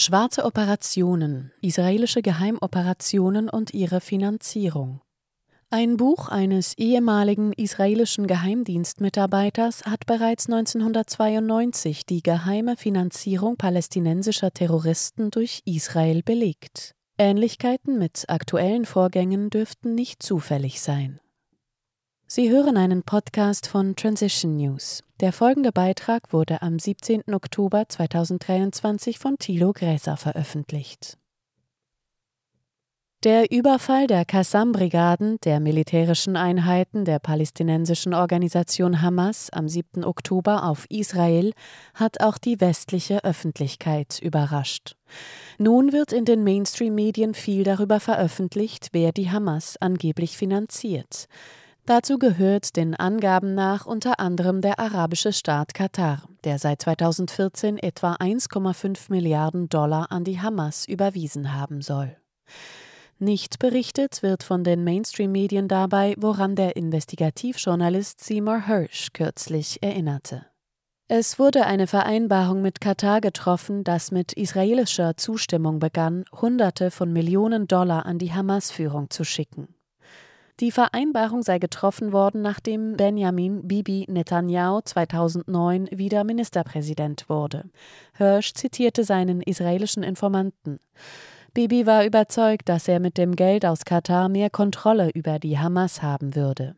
Schwarze Operationen, israelische Geheimoperationen und ihre Finanzierung. Ein Buch eines ehemaligen israelischen Geheimdienstmitarbeiters hat bereits 1992 die geheime Finanzierung palästinensischer Terroristen durch Israel belegt. Ähnlichkeiten mit aktuellen Vorgängen dürften nicht zufällig sein. Sie hören einen Podcast von Transition News. Der folgende Beitrag wurde am 17. Oktober 2023 von Thilo Gräser veröffentlicht. Der Überfall der Qassam-Brigaden, der militärischen Einheiten der palästinensischen Organisation Hamas am 7. Oktober auf Israel, hat auch die westliche Öffentlichkeit überrascht. Nun wird in den Mainstream-Medien viel darüber veröffentlicht, wer die Hamas angeblich finanziert. Dazu gehört den Angaben nach unter anderem der arabische Staat Katar, der seit 2014 etwa 1,5 Milliarden Dollar an die Hamas überwiesen haben soll. Nicht berichtet wird von den Mainstream-Medien dabei, woran der Investigativjournalist Seymour Hirsch kürzlich erinnerte. Es wurde eine Vereinbarung mit Katar getroffen, das mit israelischer Zustimmung begann, Hunderte von Millionen Dollar an die Hamas-Führung zu schicken. Die Vereinbarung sei getroffen worden, nachdem Benjamin Bibi Netanyahu 2009 wieder Ministerpräsident wurde. Hirsch zitierte seinen israelischen Informanten. Bibi war überzeugt, dass er mit dem Geld aus Katar mehr Kontrolle über die Hamas haben würde.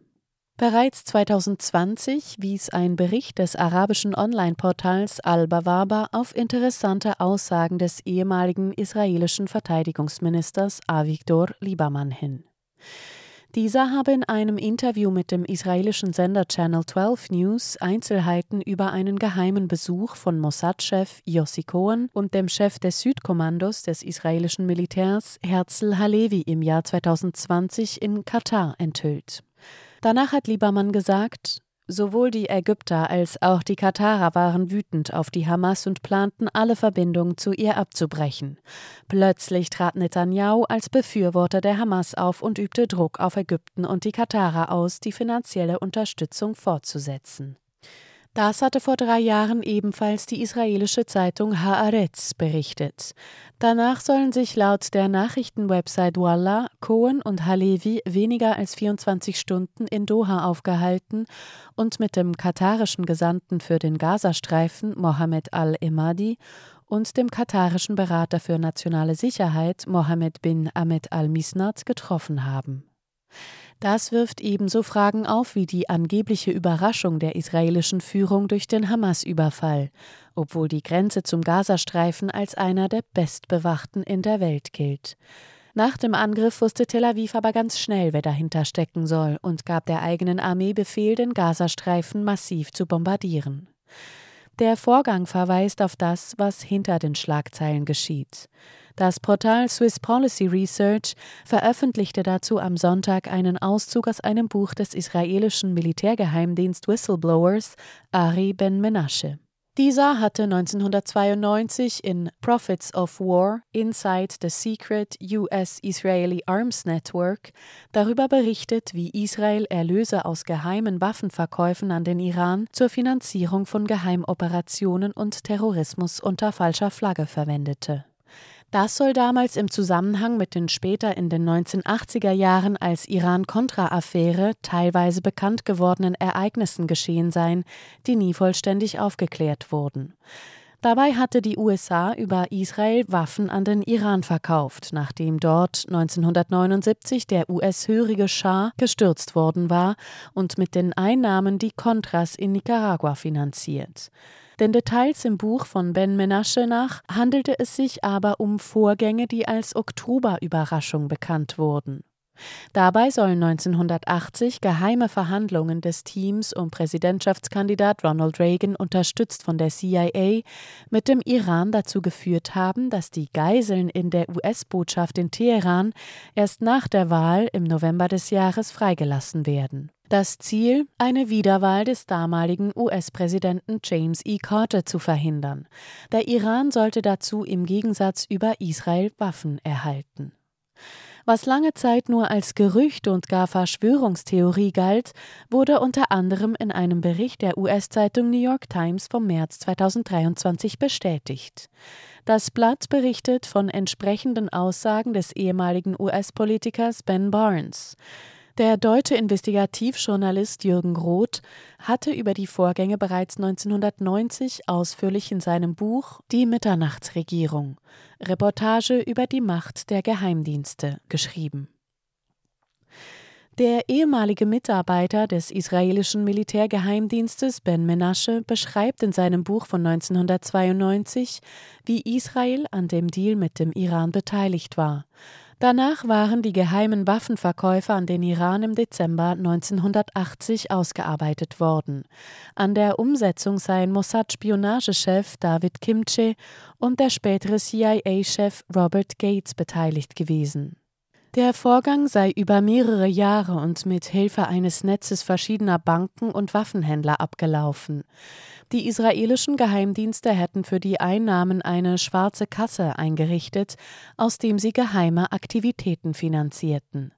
Bereits 2020 wies ein Bericht des arabischen Online-Portals Al-Bawaba auf interessante Aussagen des ehemaligen israelischen Verteidigungsministers Avigdor Liebermann hin. Dieser habe in einem Interview mit dem israelischen Sender Channel 12 News Einzelheiten über einen geheimen Besuch von Mossad-Chef Yossi Cohen und dem Chef des Südkommandos des israelischen Militärs Herzl Halevi im Jahr 2020 in Katar enthüllt. Danach hat Liebermann gesagt, Sowohl die Ägypter als auch die Katarer waren wütend auf die Hamas und planten, alle Verbindungen zu ihr abzubrechen. Plötzlich trat Netanyahu als Befürworter der Hamas auf und übte Druck auf Ägypten und die Katarer aus, die finanzielle Unterstützung fortzusetzen. Das hatte vor drei Jahren ebenfalls die israelische Zeitung Haaretz berichtet. Danach sollen sich laut der Nachrichtenwebsite Wallah Cohen und Halevi weniger als 24 Stunden in Doha aufgehalten und mit dem katarischen Gesandten für den Gazastreifen Mohammed al-Emadi und dem katarischen Berater für nationale Sicherheit Mohammed bin Ahmed al-Misnad getroffen haben. Das wirft ebenso Fragen auf wie die angebliche Überraschung der israelischen Führung durch den Hamas-Überfall, obwohl die Grenze zum Gazastreifen als einer der bestbewachten in der Welt gilt. Nach dem Angriff wusste Tel Aviv aber ganz schnell, wer dahinter stecken soll, und gab der eigenen Armee Befehl, den Gazastreifen massiv zu bombardieren. Der Vorgang verweist auf das, was hinter den Schlagzeilen geschieht. Das Portal Swiss Policy Research veröffentlichte dazu am Sonntag einen Auszug aus einem Buch des israelischen Militärgeheimdienst Whistleblowers Ari Ben Menashe. Dieser hatte 1992 in Profits of War Inside the Secret US-Israeli Arms Network darüber berichtet, wie Israel Erlöse aus geheimen Waffenverkäufen an den Iran zur Finanzierung von Geheimoperationen und Terrorismus unter falscher Flagge verwendete. Das soll damals im Zusammenhang mit den später in den 1980er Jahren als Iran-Contra-Affäre teilweise bekannt gewordenen Ereignissen geschehen sein, die nie vollständig aufgeklärt wurden. Dabei hatte die USA über Israel Waffen an den Iran verkauft, nachdem dort 1979 der US-hörige Schah gestürzt worden war und mit den Einnahmen die Contras in Nicaragua finanziert. Den Details im Buch von Ben Menasche nach handelte es sich aber um Vorgänge, die als Oktoberüberraschung bekannt wurden. Dabei sollen 1980 geheime Verhandlungen des Teams um Präsidentschaftskandidat Ronald Reagan, unterstützt von der CIA, mit dem Iran dazu geführt haben, dass die Geiseln in der US-Botschaft in Teheran erst nach der Wahl im November des Jahres freigelassen werden. Das Ziel, eine Wiederwahl des damaligen US-Präsidenten James E. Carter zu verhindern. Der Iran sollte dazu im Gegensatz über Israel Waffen erhalten. Was lange Zeit nur als Gerücht und gar Verschwörungstheorie galt, wurde unter anderem in einem Bericht der US-Zeitung New York Times vom März 2023 bestätigt. Das Blatt berichtet von entsprechenden Aussagen des ehemaligen US-Politikers Ben Barnes. Der deutsche Investigativjournalist Jürgen Roth hatte über die Vorgänge bereits 1990 ausführlich in seinem Buch Die Mitternachtsregierung Reportage über die Macht der Geheimdienste geschrieben. Der ehemalige Mitarbeiter des israelischen Militärgeheimdienstes Ben Menashe beschreibt in seinem Buch von 1992, wie Israel an dem Deal mit dem Iran beteiligt war. Danach waren die geheimen Waffenverkäufe an den Iran im Dezember 1980 ausgearbeitet worden. An der Umsetzung seien Mossad-Spionagechef David Kimche und der spätere CIA-Chef Robert Gates beteiligt gewesen. Der Vorgang sei über mehrere Jahre und mit Hilfe eines Netzes verschiedener Banken und Waffenhändler abgelaufen. Die israelischen Geheimdienste hätten für die Einnahmen eine schwarze Kasse eingerichtet, aus dem sie geheime Aktivitäten finanzierten.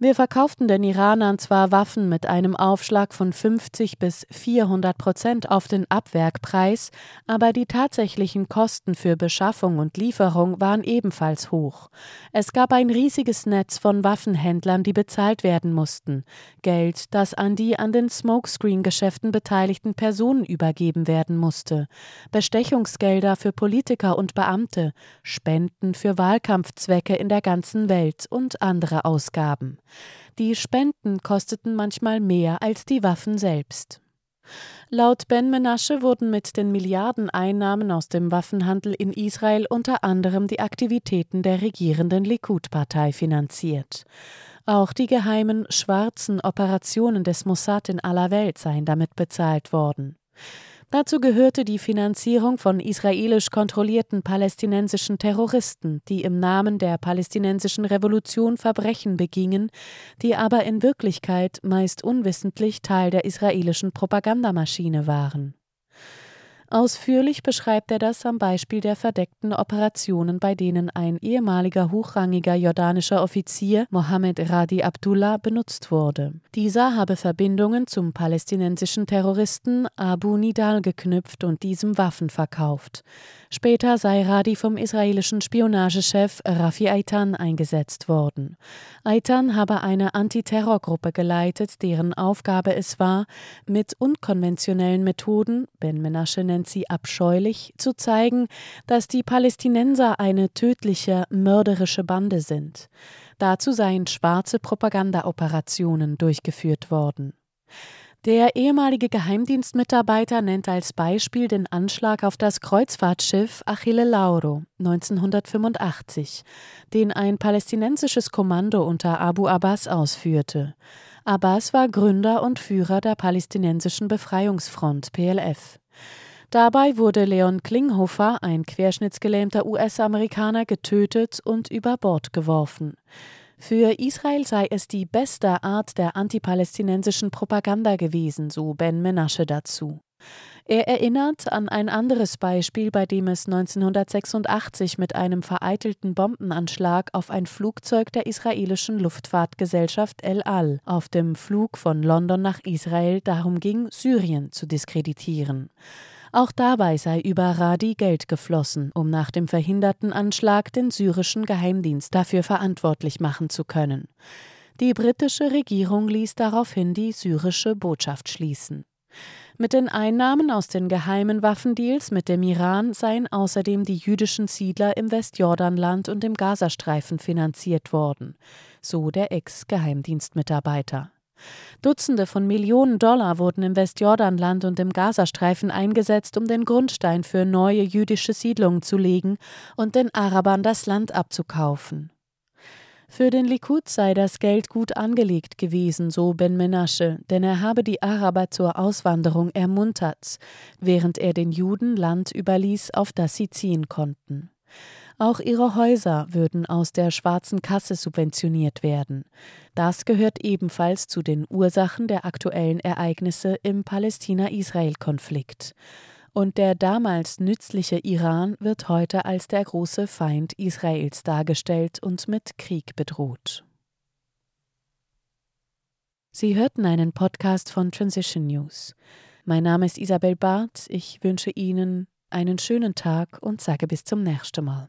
Wir verkauften den Iranern zwar Waffen mit einem Aufschlag von 50 bis 400 Prozent auf den Abwerkpreis, aber die tatsächlichen Kosten für Beschaffung und Lieferung waren ebenfalls hoch. Es gab ein riesiges Netz von Waffenhändlern, die bezahlt werden mussten, Geld, das an die an den Smokescreen-Geschäften beteiligten Personen übergeben werden musste, Bestechungsgelder für Politiker und Beamte, Spenden für Wahlkampfzwecke in der ganzen Welt und andere Ausgaben. Die Spenden kosteten manchmal mehr als die Waffen selbst. Laut Ben Menasche wurden mit den Milliardeneinnahmen aus dem Waffenhandel in Israel unter anderem die Aktivitäten der regierenden Likud-Partei finanziert. Auch die geheimen schwarzen Operationen des Mossad in aller Welt seien damit bezahlt worden. Dazu gehörte die Finanzierung von israelisch kontrollierten palästinensischen Terroristen, die im Namen der palästinensischen Revolution Verbrechen begingen, die aber in Wirklichkeit meist unwissentlich Teil der israelischen Propagandamaschine waren. Ausführlich beschreibt er das am Beispiel der verdeckten Operationen, bei denen ein ehemaliger hochrangiger jordanischer Offizier, Mohammed Radi Abdullah, benutzt wurde. Dieser habe Verbindungen zum palästinensischen Terroristen Abu Nidal geknüpft und diesem Waffen verkauft. Später sei Radi vom israelischen Spionagechef Rafi Aitan eingesetzt worden. Aitan habe eine Antiterrorgruppe geleitet, deren Aufgabe es war, mit unkonventionellen Methoden, Ben Menashe nennt sie abscheulich, zu zeigen, dass die Palästinenser eine tödliche, mörderische Bande sind. Dazu seien schwarze Propagandaoperationen durchgeführt worden. Der ehemalige Geheimdienstmitarbeiter nennt als Beispiel den Anschlag auf das Kreuzfahrtschiff Achille Lauro 1985, den ein palästinensisches Kommando unter Abu Abbas ausführte. Abbas war Gründer und Führer der palästinensischen Befreiungsfront PLF. Dabei wurde Leon Klinghofer, ein querschnittsgelähmter US-Amerikaner, getötet und über Bord geworfen. Für Israel sei es die beste Art der antipalästinensischen Propaganda gewesen, so Ben Menasche dazu. Er erinnert an ein anderes Beispiel, bei dem es 1986 mit einem vereitelten Bombenanschlag auf ein Flugzeug der israelischen Luftfahrtgesellschaft El Al auf dem Flug von London nach Israel darum ging, Syrien zu diskreditieren. Auch dabei sei über Radi Geld geflossen, um nach dem verhinderten Anschlag den syrischen Geheimdienst dafür verantwortlich machen zu können. Die britische Regierung ließ daraufhin die syrische Botschaft schließen. Mit den Einnahmen aus den geheimen Waffendeals mit dem Iran seien außerdem die jüdischen Siedler im Westjordanland und im Gazastreifen finanziert worden, so der Ex-Geheimdienstmitarbeiter. Dutzende von Millionen Dollar wurden im Westjordanland und im Gazastreifen eingesetzt, um den Grundstein für neue jüdische Siedlungen zu legen und den Arabern das Land abzukaufen. Für den Likud sei das Geld gut angelegt gewesen, so Ben Menasche, denn er habe die Araber zur Auswanderung ermuntert, während er den Juden Land überließ, auf das sie ziehen konnten. Auch ihre Häuser würden aus der schwarzen Kasse subventioniert werden. Das gehört ebenfalls zu den Ursachen der aktuellen Ereignisse im Palästina-Israel-Konflikt. und der damals nützliche Iran wird heute als der große Feind Israels dargestellt und mit Krieg bedroht. Sie hörten einen Podcast von Transition News. Mein Name ist Isabel Barth. Ich wünsche Ihnen einen schönen Tag und sage bis zum nächsten Mal.